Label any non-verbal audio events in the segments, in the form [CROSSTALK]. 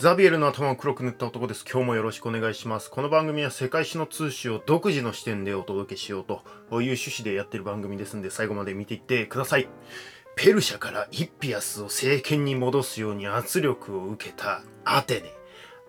ザビエルの頭を黒く塗った男です。今日もよろしくお願いします。この番組は世界史の通史を独自の視点でお届けしようという趣旨でやってる番組ですんで、最後まで見ていってください。ペルシャからイッピアスを政権に戻すように圧力を受けたアテネ。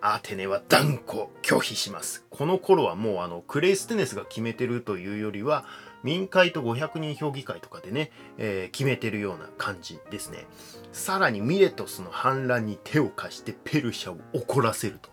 アテネは断固拒否します。この頃はもうあのクレイステネスが決めてるというよりは、民会と500人評議会とかでね、えー、決めてるような感じですね。さらにミレトスの反乱に手を貸してペルシャを怒らせると。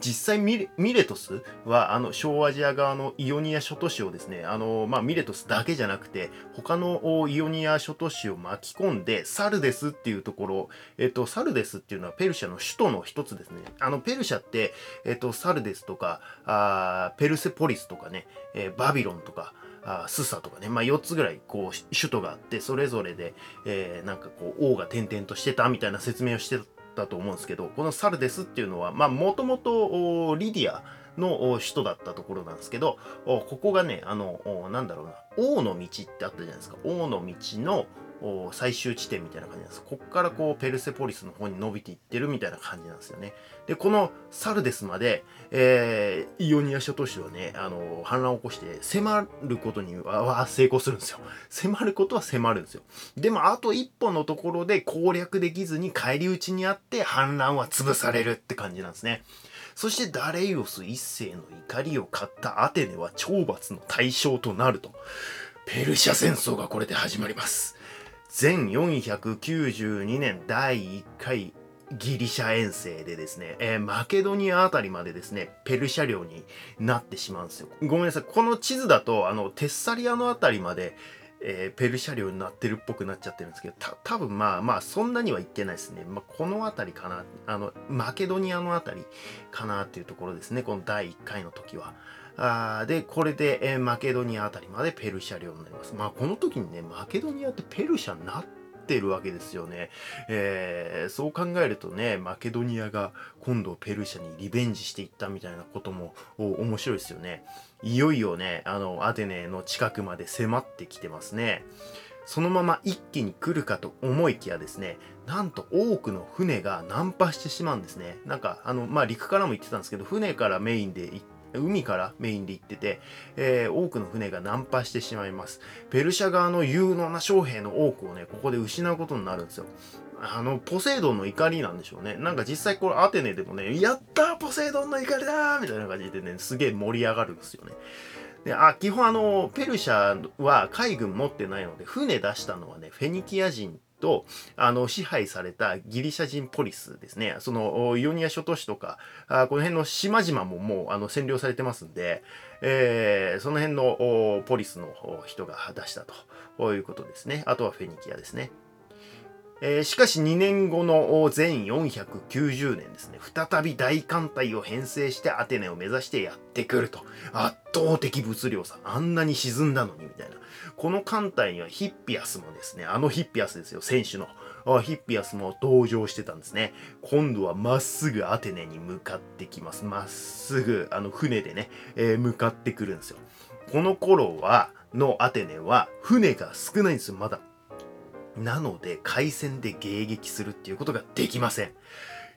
実際ミレトスはあの小アジア側のイオニア諸都市をですねあの、まあ、ミレトスだけじゃなくて他のイオニア諸都市を巻き込んでサルデスっていうところ、えっと、サルデスっていうのはペルシャの首都の一つですねあのペルシャって、えっと、サルデスとかあペルセポリスとかね、えー、バビロンとかあスサとかね、まあ、4つぐらいこう首都があってそれぞれで、えー、なんかこう王が転々としてたみたいな説明をしてたと思うんですけどこのサルデスっていうのはもともとリディアの首都だったところなんですけどここがねあのなんだろうな。王の道ってあったじゃないですか。王の道の最終地点みたいな感じなんです。こっからこうペルセポリスの方に伸びていってるみたいな感じなんですよね。で、このサルデスまで、えー、イオニア諸都市はね、あの、反乱を起こして迫ることには成功するんですよ。迫ることは迫るんですよ。でも、あと一歩のところで攻略できずに返り討ちにあって反乱は潰されるって感じなんですね。そしてダレイオス一世の怒りを買ったアテネは懲罰の対象となると。ペルシャ戦争がこれで始まります。全492年第1回ギリシャ遠征でですね、えー、マケドニアあたりまでですね、ペルシャ領になってしまうんですよ。ごめんなさい。この地図だと、あの、テッサリアのあたりまで、えー、ペルシャ領になってるっぽくなっちゃってるんですけど、た多分まあまあ、そんなには言ってないですね。まあ、この辺りかな。あの、マケドニアのあたりかなっていうところですね。この第1回の時は。あで、これで、えー、マケドニアあたりまでペルシャ領になります。まあ、この時にね、マケドニアってペルシャになってるわけですよね。えー、そう考えるとね、マケドニアが今度ペルシャにリベンジしていったみたいなことも面白いですよね。いよいよね、あの、アテネの近くまで迫ってきてますね。そのまま一気に来るかと思いきやですね、なんと多くの船がナンパしてしまうんですね。なんか、あの、まあ、陸からも行ってたんですけど、船からメインで行って、海からメインで行ってて、えー、多くの船がナンパしてしまいます。ペルシャ側の有能な将兵の多くをね、ここで失うことになるんですよ。あの、ポセイドンの怒りなんでしょうね。なんか実際これアテネでもね、やったーポセイドンの怒りだーみたいな感じでね、すげえ盛り上がるんですよね。で、あ、基本あの、ペルシャは海軍持ってないので、船出したのはね、フェニキア人と、あの、支配されたギリシャ人ポリスですね。その、イオニア諸都市とか、あこの辺の島々ももう、あの、占領されてますんで、えー、その辺のポリスの人が出したということですね。あとはフェニキアですね。えー、しかし2年後の全490年ですね、再び大艦隊を編成してアテネを目指してやってくると。圧倒的物量差。あんなに沈んだのにみたいな。この艦隊にはヒッピアスもですね、あのヒッピアスですよ、選手の。ヒッピアスも登場してたんですね。今度はまっすぐアテネに向かってきます。まっすぐ、あの船でね、えー、向かってくるんですよ。この頃は、のアテネは船が少ないんですよ、まだ。なので回線で迎撃するっていうことができません。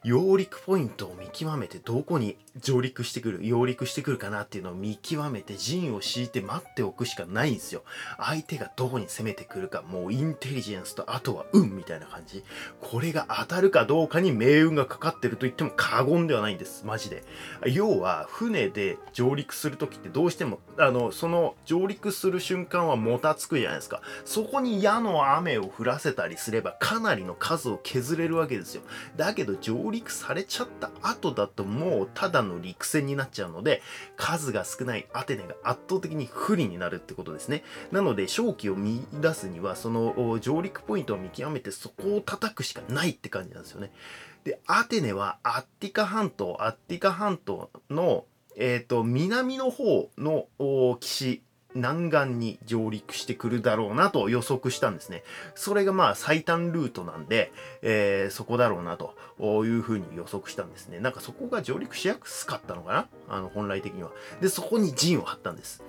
揚陸ポイントを見極めてどこに上陸してくる、揚陸してくるかなっていうのを見極めて陣を敷いて待っておくしかないんですよ。相手がどこに攻めてくるか、もうインテリジェンスとあとは運みたいな感じ。これが当たるかどうかに命運がかかってると言っても過言ではないんです。マジで。要は、船で上陸するときってどうしても、あの、その上陸する瞬間はもたつくじゃないですか。そこに矢の雨を降らせたりすればかなりの数を削れるわけですよ。だけど上陸されちゃった後だともうただの陸戦になっちゃうので、数が少ないアテネが圧倒的に不利になるってことですね。なので、勝機を見出すには、その上陸ポイントを見極めてそこを叩くしかないって感じなんですよね。で、アテネはアッティカ半島、アッティカ半島の、えっ、ー、と、南の方の岸南岸に上陸してくるだろうなと予測したんですね。それがまあ最短ルートなんで、えー、そこだろうなというふうに予測したんですね。なんかそこが上陸しやすかったのかな？あの本来的には。で、そこに陣を張ったんです。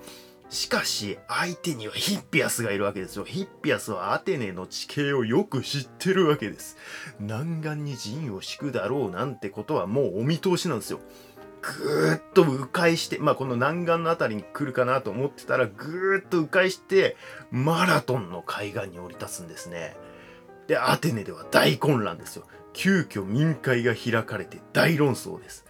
しかし、相手にはヒッピアスがいるわけですよ。ヒッピアスはアテネの地形をよく知ってるわけです。南岸に陣を敷くだろうなんてことはもうお見通しなんですよ。ぐーっと迂回して、まあこの南岸の辺りに来るかなと思ってたら、ぐーっと迂回して、マラトンの海岸に降り立つんですね。で、アテネでは大混乱ですよ。急遽民会が開かれて大論争です。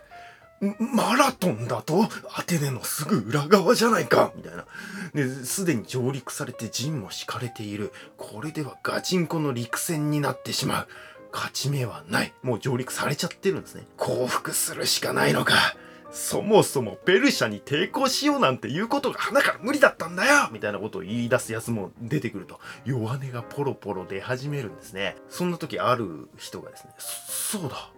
マラトンだとアテネのすぐ裏側じゃないかみたいな。で、すでに上陸されて陣も敷かれている。これではガチンコの陸戦になってしまう。勝ち目はない。もう上陸されちゃってるんですね。降伏するしかないのか。そもそもペルシャに抵抗しようなんて言うことが鼻から無理だったんだよみたいなことを言い出すやつも出てくると、弱音がポロポロ出始めるんですね。そんな時ある人がですね、そうだ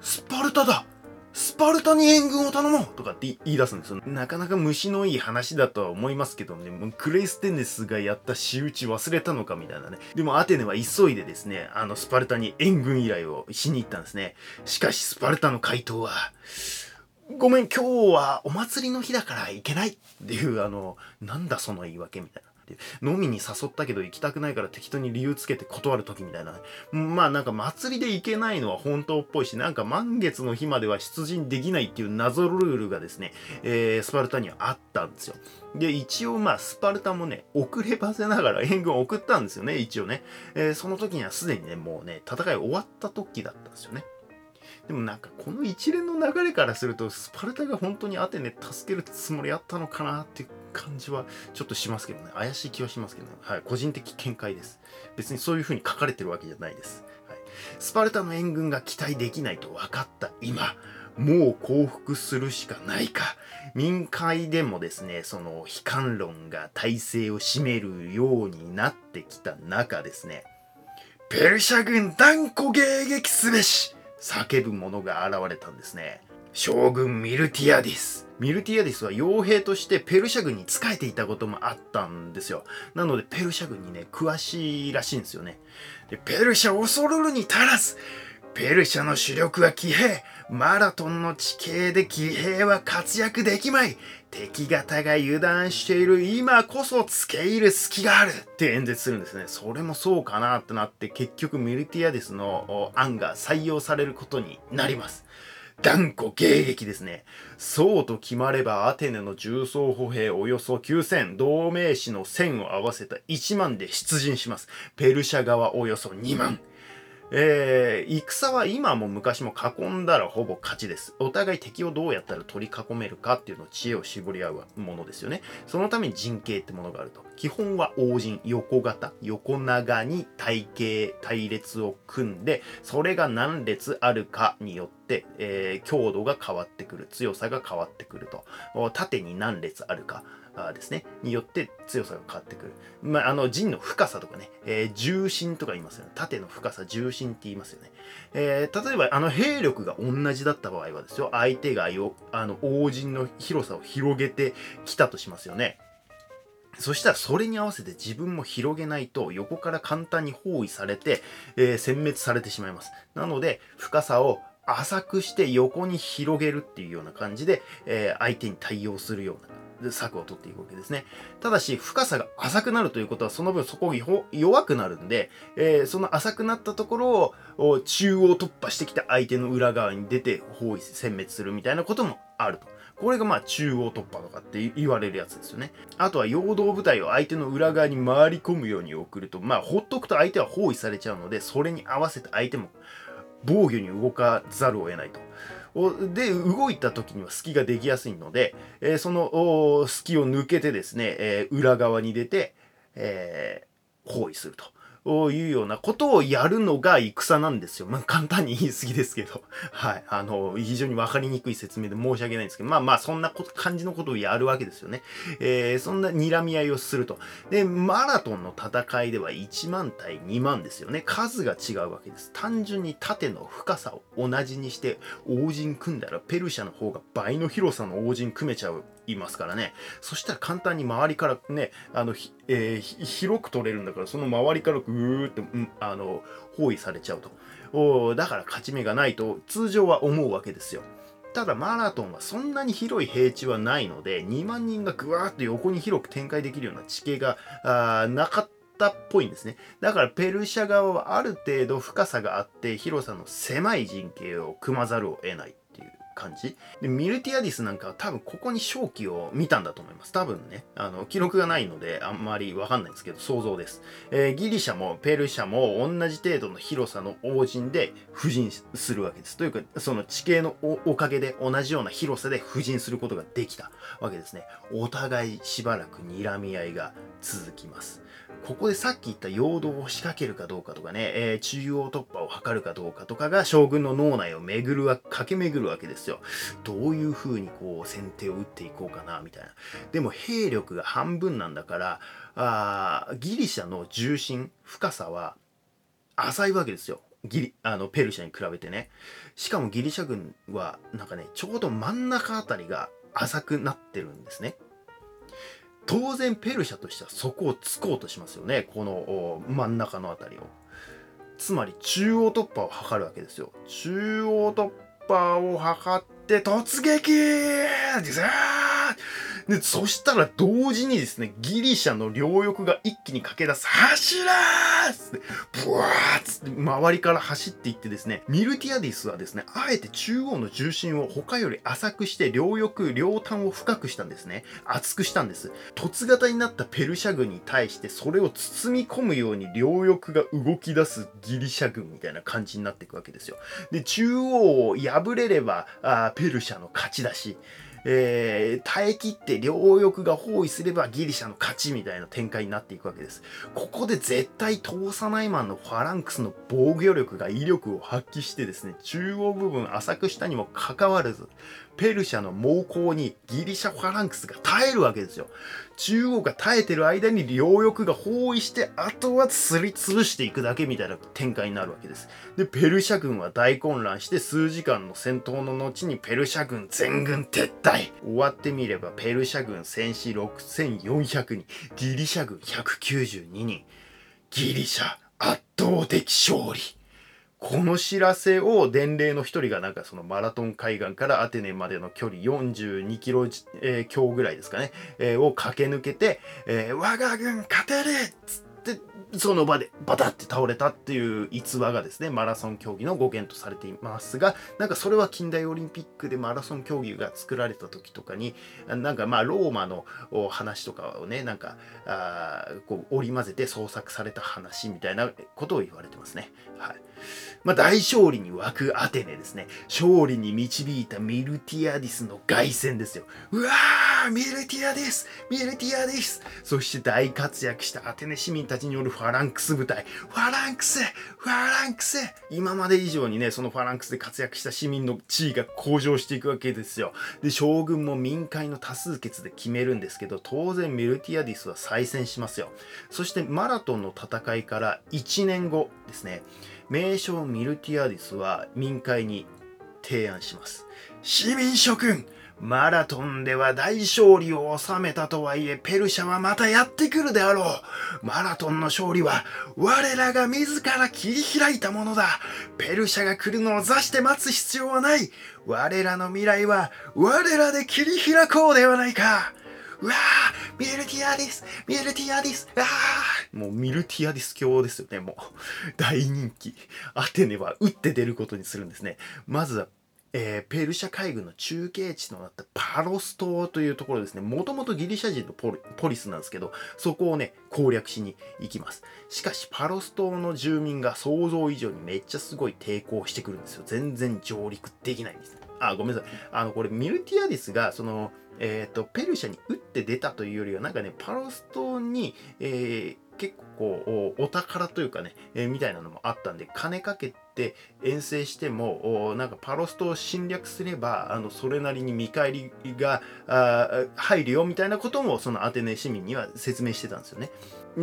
スパルタだスパルタに援軍を頼もうとかって言い出すんですよ。なかなか虫のいい話だとは思いますけどね、もうクレイステネスがやった仕打ち忘れたのかみたいなね。でもアテネは急いでですね、あのスパルタに援軍依頼をしに行ったんですね。しかしスパルタの回答は、ごめん、今日はお祭りの日だから行けないっていう、あの、なんだその言い訳みたいな。飲みに誘ったけど行きたくないから適当に理由つけて断る時みたいな。まあなんか祭りで行けないのは本当っぽいし、なんか満月の日までは出陣できないっていう謎ルールがですね、えー、スパルタにはあったんですよ。で、一応まあスパルタもね、遅ればせながら援軍を送ったんですよね、一応ね。えー、その時にはすでにね、もうね、戦い終わった時だったんですよね。でもなんかこの一連の流れからするとスパルタが本当にアテネ助けるつもりあったのかなっていう感じはちょっとしますけどね。怪しい気はしますけどね。はい。個人的見解です。別にそういう風に書かれてるわけじゃないです、はい、スパルタの援軍が期待できないと分かった今もう降伏するしかないか。民会でもですねその悲観論が体制を占めるようになってきた中ですね。ペルシャ軍断固迎撃すべし。叫ぶ者が現れたんですね。将軍ミルティアディス。ミルティアディスは傭兵としてペルシャ軍に仕えていたこともあったんですよ。なのでペルシャ軍にね、詳しいらしいんですよね。でペルシャ恐るるに足らず、ペルシャの主力は騎兵。マラトンの地形で騎兵は活躍できまい。敵方が油断している今こそ付け入る隙があるって演説するんですね。それもそうかなってなって結局ミルティアデスの案が採用されることになります。断固迎撃ですね。そうと決まればアテネの重装歩兵およそ9000、同盟士の1000を合わせた1万で出陣します。ペルシャ側およそ2万。えー、戦は今も昔も囲んだらほぼ勝ちです。お互い敵をどうやったら取り囲めるかっていうのを知恵を絞り合うものですよね。そのために陣形ってものがあると。基本は王陣、横型、横長に体系、隊列を組んで、それが何列あるかによって、えー、強度が変わってくる。強さが変わってくると。縦に何列あるか。ですね、によって強さが変わってくる。まあ、あの、陣の深さとかね、えー、重心とか言いますよね。縦の深さ、重心って言いますよね。えー、例えば、あの、兵力が同じだった場合はですよ、相手がよ、あの、王陣の広さを広げてきたとしますよね。そしたらそれに合わせて自分も広げないと横から簡単に包囲されて、えー、殲滅されてしまいます。なので深さを浅くして横に広げるっていうような感じで、えー、相手に対応するような策を取っていくわけですね。ただし、深さが浅くなるということは、その分そこが弱くなるんで、えー、その浅くなったところを中央突破してきた相手の裏側に出て包囲、殲滅するみたいなこともあると。これがまあ中央突破とかって言われるやつですよね。あとは陽動部隊を相手の裏側に回り込むように送ると、まあほっとくと相手は包囲されちゃうので、それに合わせて相手も防御に動かざるを得ないと。で、動いた時には隙ができやすいので、えー、その隙を抜けてですね、えー、裏側に出て、えー、包囲すると。いうようなことをやるのが戦なんですよ。まあ、簡単に言い過ぎですけど。[LAUGHS] はい。あの、非常にわかりにくい説明で申し訳ないんですけど、まあまあ、そんな感じのことをやるわけですよね。えー、そんな睨み合いをすると。で、マラトンの戦いでは1万対2万ですよね。数が違うわけです。単純に縦の深さを同じにして、王陣組んだら、ペルシャの方が倍の広さの王陣組めちゃういますからね。そしたら簡単に周りからね、あの、えー、広く取れるんだから、その周りからぐーって、うん、あの、包囲されちゃうと。おだから勝ち目がないと通常は思うわけですよ。ただマラトンはそんなに広い平地はないので、2万人がぐわーっと横に広く展開できるような地形があなかったっぽいんですね。だからペルシャ側はある程度深さがあって広さの狭い陣形を組まざるを得ない。感じ。でミルティアディスなんかは多分ここに正気を見たんだと思います。多分ね。あの記録がないのであんまりわかんないんですけど想像です、えー、ギリシャもペルシャも同じ程度の広さの王陣で布陣するわけです。というかその地形のおかげで同じような広さで布陣することができたわけですね。お互いしばらく睨み合いが続きます。ここでさっき言った陽動を仕掛けるかどうかとかね、えー、中央突破を図るかどうかとかが将軍の脳内を巡るわ、駆け巡るわけですですよ。どういう風にこう先手を打っていこうかな、みたいな。でも兵力が半分なんだから、あギリシャの重心、深さは浅いわけですよ。ギリ、あの、ペルシャに比べてね。しかもギリシャ軍は、なんかね、ちょうど真ん中あたりが浅くなってるんですね。当然ペルシャとしてはそこを突こうとしますよねこの真ん中の辺りをつまり中央突破を図るわけですよ中央突パーを測って突撃!でさーでそしたら同時にですね、ギリシャの両翼が一気に駆け出す、走らーつって、ブワーつって周りから走っていってですね、ミルティアディスはですね、あえて中央の重心を他より浅くして両翼、両端を深くしたんですね。厚くしたんです。凸型になったペルシャ軍に対してそれを包み込むように両翼が動き出すギリシャ軍みたいな感じになっていくわけですよ。で、中央を破れればあペルシャの勝ちだし、えー、耐え切って両翼が包囲すればギリシャの勝ちみたいな展開になっていくわけです。ここで絶対通さないマンのファランクスの防御力が威力を発揮してですね、中央部分浅くしたにもかかわらず、ペルシャの猛攻にギリシャファランクスが耐えるわけですよ。中央が耐えてる間に両翼が包囲して、あとはすりつぶしていくだけみたいな展開になるわけです。で、ペルシャ軍は大混乱して数時間の戦闘の後にペルシャ軍全軍撤退。終わってみればペルシャ軍戦士6400人、ギリシャ軍192人。ギリシャ圧倒的勝利。この知らせを伝令の一人がなんかそのマラトン海岸からアテネまでの距離42キロ、えー、強ぐらいですかね、えー、を駆け抜けて、えー、我が軍勝てるっつってその場でバタって倒れたっていう逸話がですね、マラソン競技の語源とされていますが、なんかそれは近代オリンピックでマラソン競技が作られた時とかに、なんかまあローマの話とかをね、なんか、あこう織り交ぜて創作された話みたいなことを言われてますね。はい。まあ、大勝利に沸くアテネですね。勝利に導いたミルティアディスの凱旋ですよ。うわーミルティアディスミルティアディスそして大活躍したアテネ市民たちによるファランクス部隊。ファランクスファランクス今まで以上にね、そのファランクスで活躍した市民の地位が向上していくわけですよ。で、将軍も民会の多数決で決めるんですけど、当然ミルティアディスは再選しますよ。そしてマラトンの戦いから1年後ですね。名将ミルティアディスは民会に提案します。市民諸君マラトンでは大勝利を収めたとはいえ、ペルシャはまたやってくるであろう。マラトンの勝利は、我らが自ら切り開いたものだ。ペルシャが来るのを座して待つ必要はない。我らの未来は、我らで切り開こうではないか。うわーミルティアディスミルティアディスああもうミルティアディス教ですよね、もう。大人気。アテネは打って出ることにするんですね。まずはえー、ペルシャ海軍の中継地となったパロス島というところですね。もともとギリシャ人のポリスなんですけど、そこをね、攻略しに行きます。しかし、パロス島の住民が想像以上にめっちゃすごい抵抗してくるんですよ。全然上陸できないんです。あ、ごめんなさい。あの、これ、ミルティアディスが、その、えっ、ー、と、ペルシャに打って出たというよりは、なんかね、パロス島に、えー、結構お宝というかね、えー、みたいなのもあったんで、金かけて遠征しても、なんかパロス島を侵略すれば、あの、それなりに見返りがあ入るよみたいなことも、そのアテネ市民には説明してたんですよね。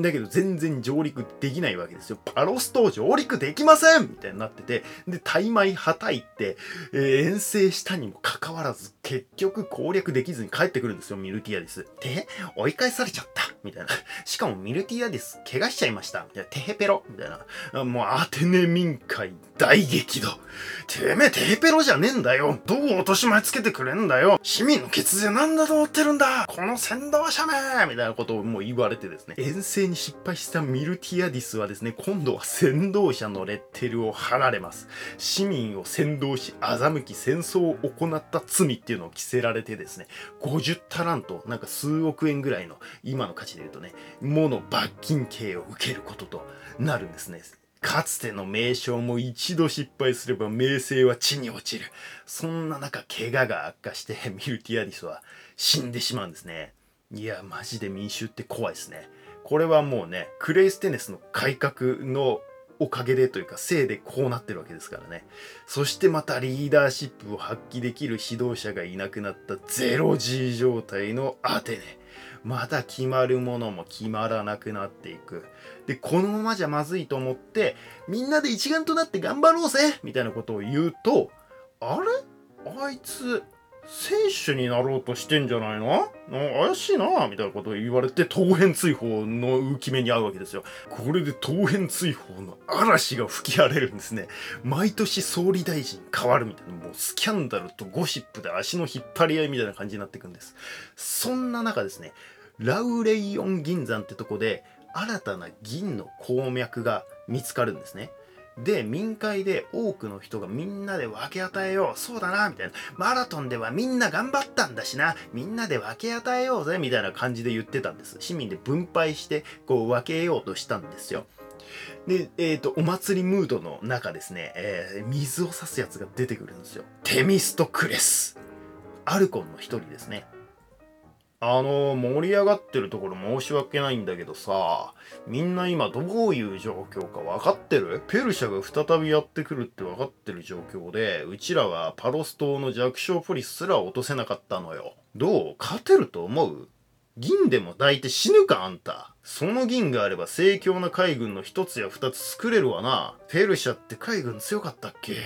だけど全然上陸できないわけですよ。パロス島上陸できませんみたいになってて、で、大枚はたいて、えー、遠征したにもかかわらず、結局攻略できずに帰ってくるんですよ、ミルティアディス。で、追い返されちゃったみたいな。[LAUGHS] しかもミルティアディス、怪我しちゃいましたみたいな。テヘペロみたいな。もうアテネ民会大激怒。てめえ、テーペロじゃねえんだよ。どう落とし前つけてくれんだよ。市民の血税なんだと思ってるんだ。この先導者めみたいなことをもう言われてですね。遠征に失敗したミルティアディスはですね、今度は先導者のレッテルを貼られます。市民を先導し、欺き戦争を行った罪っていうのを着せられてですね、50タラント、なんか数億円ぐらいの、今の価値で言うとね、もの罰金刑を受けることとなるんですね。かつての名将も一度失敗すれば名声は地に落ちる。そんな中、怪我が悪化して [LAUGHS] ミルティアディスは死んでしまうんですね。いや、マジで民衆って怖いですね。これはもうね、クレイステネスの改革のおかげでというか、せいでこうなってるわけですからね。そしてまたリーダーシップを発揮できる指導者がいなくなったゼロ G 状態のアテネ。また決まるものも決まらなくなっていく。で、このままじゃまずいと思って、みんなで一丸となって頑張ろうぜみたいなことを言うと、あれ？あいつ、選手になろうとしてんじゃないの？怪しいなみたいなことを言われて、当編追放の浮き目に遭うわけですよ。これで当編追放の嵐が吹き荒れるんですね。毎年総理大臣変わるみたいな、もうスキャンダルとゴシップで足の引っ張り合いみたいな感じになっていくんです。そんな中ですね、ラウレイオン銀山ってとこで、新たな銀の鉱脈が見つかるんですね。で、民会で多くの人がみんなで分け与えよう。そうだな、みたいな。マラトンではみんな頑張ったんだしな。みんなで分け与えようぜ、みたいな感じで言ってたんです。市民で分配して、こう分けようとしたんですよ。で、えっ、ー、と、お祭りムードの中ですね、えー、水を差すやつが出てくるんですよ。テミストクレス。アルコンの一人ですね。あの、盛り上がってるところ申し訳ないんだけどさ、みんな今どういう状況か分かってる？ペルシャが再びやってくるって分かってる状況で、うちらはパロス島の弱小ポリスすら落とせなかったのよ。どう？勝てると思う？銀でも抱いて死ぬかあんた。その銀があれば盛況な海軍の一つや二つ作れるわな。ペルシャって海軍強かったっけ？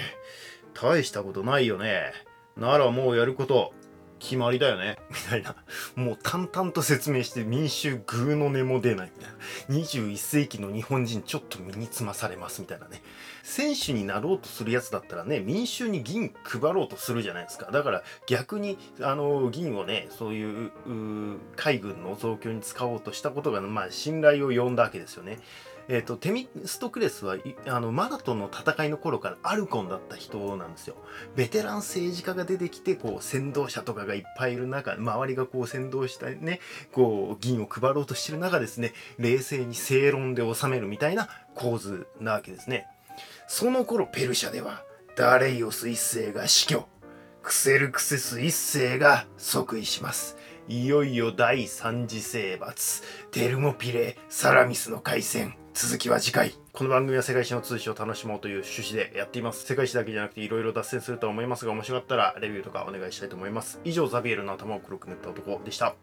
大したことないよね。ならもうやること、決まりだよねみたいな。もう淡々と説明して民衆グーの音も出ないみたいな。21世紀の日本人ちょっと身につまされますみたいなね。選手になろうとするやつだったらね、民衆に銀配ろうとするじゃないですか。だから逆に、あの、銀をね、そういう海軍の増強に使おうとしたことが、まあ信頼を呼んだわけですよね。えっ、ー、と、テミストクレスは、あの、マラトの戦いの頃からアルコンだった人なんですよ。ベテラン政治家が出てきて、こう、先導者とかがいっぱいいる中、周りがこう、先導したね、こう、銀を配ろうとしてる中ですね、冷静に正論で収めるみたいな構図なわけですね。その頃、ペルシャでは、ダレイオス一世が死去。クセルクセス一世が即位します。いよいよ第三次征伐、テルモピレ、サラミスの海戦。続きは次回。この番組は世界史の通信を楽しもうという趣旨でやっています。世界史だけじゃなくていろいろ脱線するとは思いますが、面白かったらレビューとかお願いしたいと思います。以上、ザビエルの頭を黒く塗った男でした。